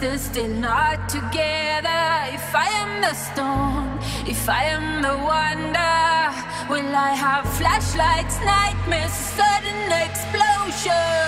distance, still not together. If I am the storm, if I am the wonder, will I have flashlights, nightmares, sudden explosion?